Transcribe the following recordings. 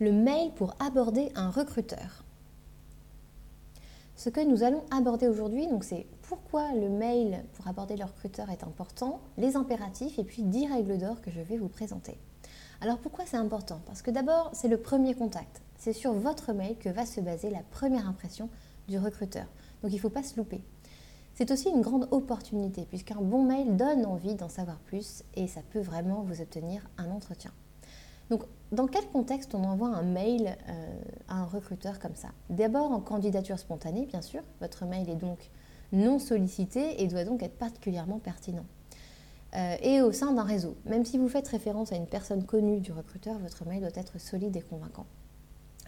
Le mail pour aborder un recruteur. Ce que nous allons aborder aujourd'hui, donc c'est pourquoi le mail pour aborder le recruteur est important, les impératifs et puis 10 règles d'or que je vais vous présenter. Alors pourquoi c'est important? Parce que d'abord, c'est le premier contact. C'est sur votre mail que va se baser la première impression du recruteur. Donc il ne faut pas se louper. C'est aussi une grande opportunité puisqu'un bon mail donne envie d'en savoir plus et ça peut vraiment vous obtenir un entretien. Donc, dans quel contexte on envoie un mail euh, à un recruteur comme ça? D'abord en candidature spontanée, bien sûr. Votre mail est donc non sollicité et doit donc être particulièrement pertinent. Euh, et au sein d'un réseau. Même si vous faites référence à une personne connue du recruteur, votre mail doit être solide et convaincant.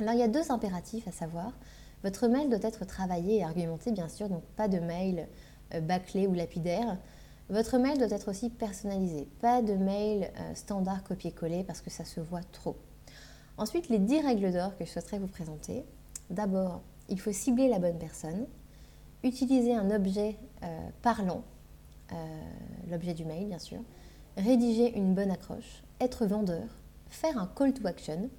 Alors il y a deux impératifs à savoir. Votre mail doit être travaillé et argumenté, bien sûr, donc pas de mail euh, bâclé ou lapidaire. Votre mail doit être aussi personnalisé. Pas de mail euh, standard copier-coller parce que ça se voit trop. Ensuite, les 10 règles d'or que je souhaiterais vous présenter. D'abord, il faut cibler la bonne personne, utiliser un objet euh, parlant, euh, l'objet du mail bien sûr, rédiger une bonne accroche, être vendeur, faire un call to action,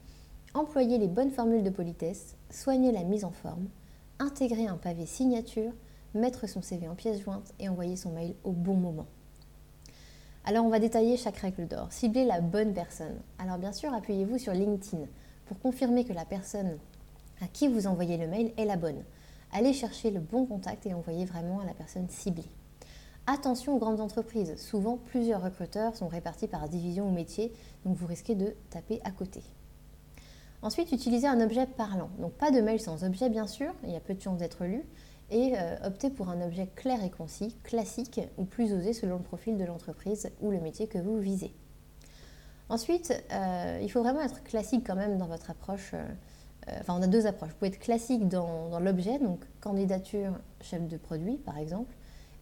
employer les bonnes formules de politesse, soigner la mise en forme, intégrer un pavé signature, mettre son CV en pièce jointe et envoyer son mail au bon moment. Alors on va détailler chaque règle d'or. Cibler la bonne personne. Alors bien sûr, appuyez-vous sur LinkedIn pour confirmer que la personne à qui vous envoyez le mail est la bonne. Allez chercher le bon contact et envoyez vraiment à la personne ciblée. Attention aux grandes entreprises. Souvent, plusieurs recruteurs sont répartis par division ou métier, donc vous risquez de taper à côté. Ensuite, utilisez un objet parlant. Donc pas de mail sans objet, bien sûr, il y a peu de chances d'être lu et euh, opter pour un objet clair et concis, classique ou plus osé selon le profil de l'entreprise ou le métier que vous visez. Ensuite, euh, il faut vraiment être classique quand même dans votre approche. Euh, enfin, on a deux approches. Vous pouvez être classique dans, l'objet, donc candidature chef de produit par exemple.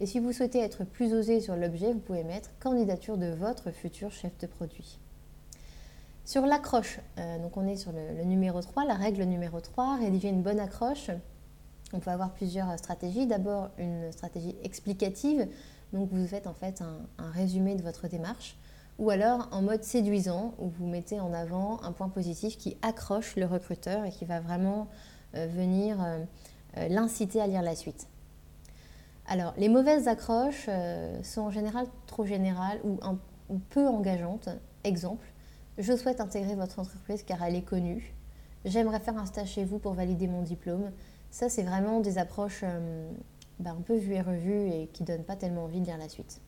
Et si vous souhaitez être plus osé sur l'objet, vous pouvez mettre candidature de votre futur chef de produit. Sur l'accroche, donc on est sur le, le, numéro 3, la règle numéro 3, rédiger une bonne accroche. On peut avoir plusieurs stratégies. D'abord, une stratégie explicative. Donc, vous faites en fait un, résumé de votre démarche. Ou alors en mode séduisant, où vous mettez en avant un point positif qui accroche le recruteur et qui va vraiment euh, venir euh, euh, l'inciter à lire la suite. Alors, les mauvaises accroches sont en général trop générales ou, ou peu engageantes. Exemple, je souhaite intégrer votre entreprise car elle est connue. J'aimerais faire un stage chez vous pour valider mon diplôme. Ça, c'est vraiment des approches euh, bah, un peu vues et revues et qui ne donnent pas tellement envie de lire la suite.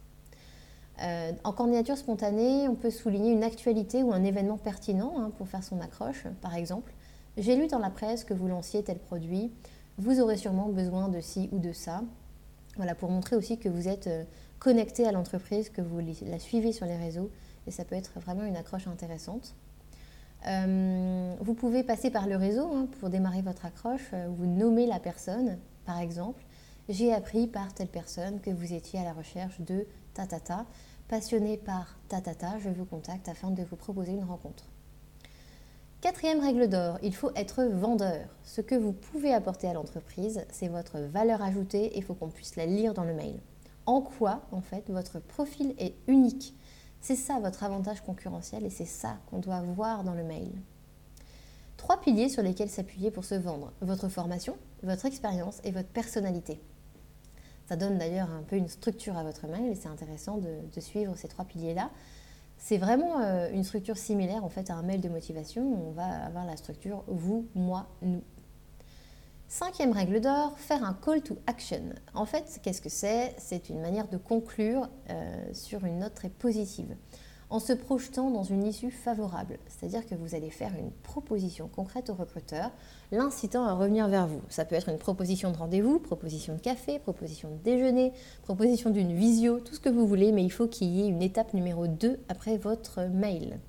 Euh, en candidature spontanée, on peut souligner une actualité ou un événement pertinent hein, pour faire son accroche. Par exemple, j'ai lu dans la presse que vous lanciez tel produit, vous aurez sûrement besoin de ci ou de ça. Voilà, pour montrer aussi que vous êtes euh, connecté à l'entreprise, que vous la suivez sur les réseaux, et ça peut être vraiment une accroche intéressante. Euh, vous pouvez passer par le réseau hein, pour démarrer votre accroche. Euh, vous nommez la personne, par exemple. J'ai appris par telle personne que vous étiez à la recherche de tatata. Passionné par tatata, je vous contacte afin de vous proposer une rencontre. Quatrième règle d'or, il faut être vendeur. Ce que vous pouvez apporter à l'entreprise, c'est votre valeur ajoutée et il faut qu'on puisse la lire dans le mail. En quoi, en fait, votre profil est unique? C'est ça votre avantage concurrentiel et c'est ça qu'on doit voir dans le mail. Trois piliers sur lesquels s'appuyer pour se vendre. Votre formation, votre expérience et votre personnalité. Ça donne d'ailleurs un peu une structure à votre mail et c'est intéressant de, suivre ces trois piliers-là. C'est vraiment euh, une structure similaire en fait à un mail de motivation où on va avoir la structure vous, moi, nous. Cinquième règle d'or, faire un call to action. En fait, qu'est-ce que c'est? C'est une manière de conclure euh, sur une note très positive, en se projetant dans une issue favorable. C'est-à-dire que vous allez faire une proposition concrète au recruteur, l'incitant à revenir vers vous. Ça peut être une proposition de rendez-vous, proposition de café, proposition de déjeuner, proposition d'une visio, tout ce que vous voulez, mais il faut qu'il y ait une étape numéro 2 après votre mail.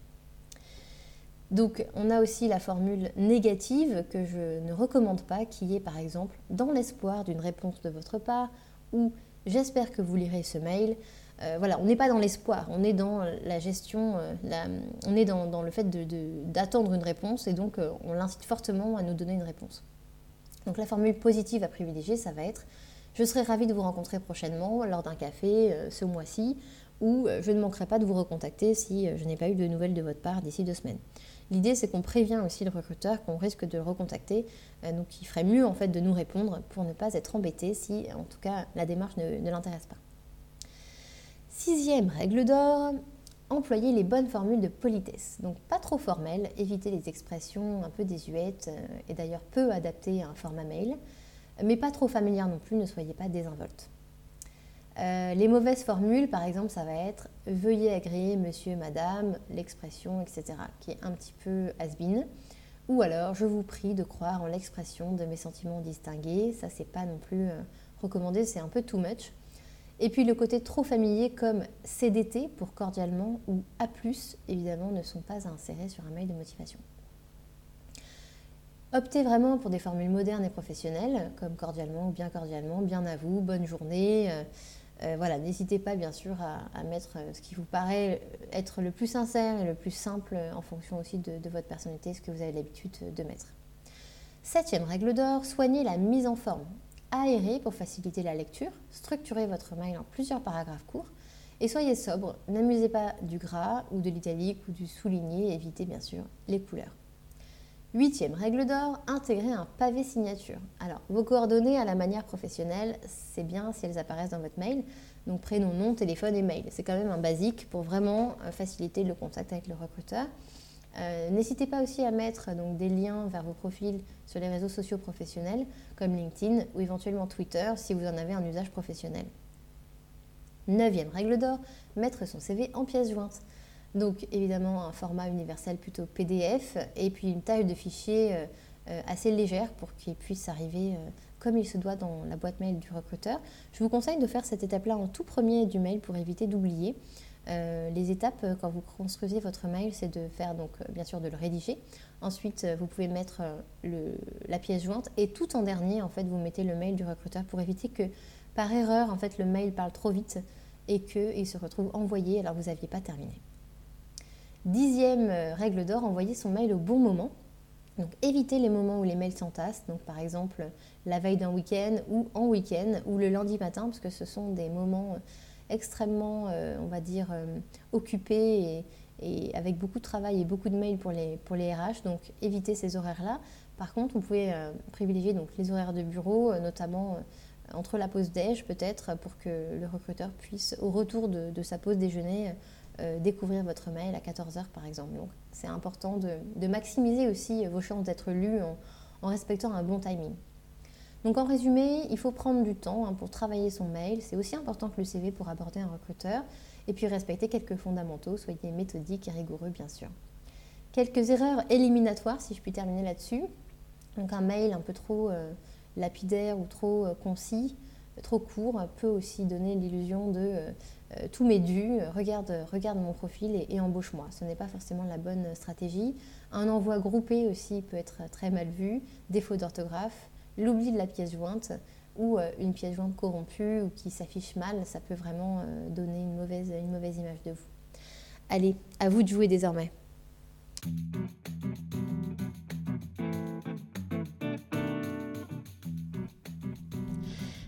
Donc on a aussi la formule négative que je ne recommande pas, qui est par exemple dans l'espoir d'une réponse de votre part ou j'espère que vous lirez ce mail. Euh, voilà, on n'est pas dans l'espoir, on est dans la gestion, euh, on est dans, le fait d'attendre une réponse et donc euh, on l'incite fortement à nous donner une réponse. Donc la formule positive à privilégier, ça va être je serai ravie de vous rencontrer prochainement lors d'un café ce mois-ci ou je ne manquerai pas de vous recontacter si je n'ai pas eu de nouvelles de votre part d'ici deux semaines. L'idée, c'est qu'on prévient aussi le recruteur qu'on risque de le recontacter, donc il ferait mieux en fait de nous répondre pour ne pas être embêté si, en tout cas, la démarche ne l'intéresse pas. Sixième règle d'or, employer les bonnes formules de politesse. Donc pas trop formelles, éviter les expressions un peu désuètes euh, et d'ailleurs peu adaptées à un format mail, mais pas trop familières non plus, ne soyez pas désinvoltes. Euh, les mauvaises formules, par exemple, ça va être veuillez agréer monsieur, madame, l'expression, etc., qui est un petit peu has-been. Ou alors, je vous prie de croire en l'expression de mes sentiments distingués. Ça, c'est pas non plus euh, recommandé, c'est un peu too much. Et puis le côté trop familier comme CDT pour cordialement ou A, évidemment, ne sont pas insérés sur un mail de motivation. Optez vraiment pour des formules modernes et professionnelles, comme cordialement ou bien cordialement, bien à vous, bonne journée. Euh, euh, voilà, n'hésitez pas bien sûr à, mettre ce qui vous paraît être le plus sincère et le plus simple en fonction aussi de, de votre personnalité, ce que vous avez l'habitude de mettre. Septième règle d'or, soignez la mise en forme aérez pour faciliter la lecture, structurez votre mail en plusieurs paragraphes courts et soyez sobre, n'amusez pas du gras ou de l'italique ou du souligné, évitez bien sûr les couleurs. Huitième règle d'or, intégrer un pavé signature. Alors, vos coordonnées à la manière professionnelle, c'est bien si elles apparaissent dans votre mail. Donc prénom, nom, téléphone et mail. C'est quand même un basique pour vraiment euh, faciliter le contact avec le recruteur. Euh, n'hésitez pas aussi à mettre donc, des liens vers vos profils sur les réseaux sociaux professionnels comme LinkedIn ou éventuellement Twitter si vous en avez un usage professionnel. Neuvième règle d'or, mettre son CV en pièce jointe. Donc évidemment un format universel plutôt PDF et puis une taille de fichier euh, euh, assez légère pour qu'il puisse arriver comme il se doit dans la boîte mail du recruteur. Je vous conseille de faire cette étape-là en tout premier du mail pour éviter d'oublier. Euh, les étapes euh, quand vous construisez votre mail, c'est de faire donc euh, bien sûr de le rédiger. Ensuite, vous pouvez mettre la pièce jointe et tout en dernier, en fait, vous mettez le mail du recruteur pour éviter que par erreur, en fait, le mail parle trop vite et qu'il se retrouve envoyé alors que vous n'aviez pas terminé. Dixième règle d'or, envoyer son mail au bon moment. Donc évitez les moments où les mails s'entassent, donc par exemple la veille d'un week-end ou en week-end ou le lundi matin, parce que ce sont des moments extrêmement, euh, on va dire, euh, occupé et, avec beaucoup de travail et beaucoup de mails pour les, pour les RH. Donc évitez ces horaires-là. Par contre, vous pouvez euh, privilégier donc, les horaires de bureau, notamment entre la pause déj peut-être, pour que le recruteur puisse, au retour de, sa pause déjeuner, découvrir votre mail à 14h par exemple. Donc c'est important de, maximiser aussi vos chances d'être lus en respectant un bon timing. Donc en résumé, il faut prendre du temps hein, pour travailler son mail. C'est aussi important que le CV pour aborder un recruteur. Et puis respecter quelques fondamentaux, soyez méthodique et rigoureux bien sûr. Quelques erreurs éliminatoires, si je puis terminer là-dessus. Donc un mail un peu trop euh, lapidaire ou trop euh, concis, trop court, peut aussi donner l'illusion de euh, tout m'est dû, regarde, regarde mon profil et, embauche-moi. Ce n'est pas forcément la bonne stratégie. Un envoi groupé aussi peut être très mal vu, défaut d'orthographe l'oubli de la pièce jointe ou euh, une pièce jointe corrompue ou qui s'affiche mal, ça peut vraiment euh, donner une mauvaise image de vous. Allez, à vous de jouer désormais.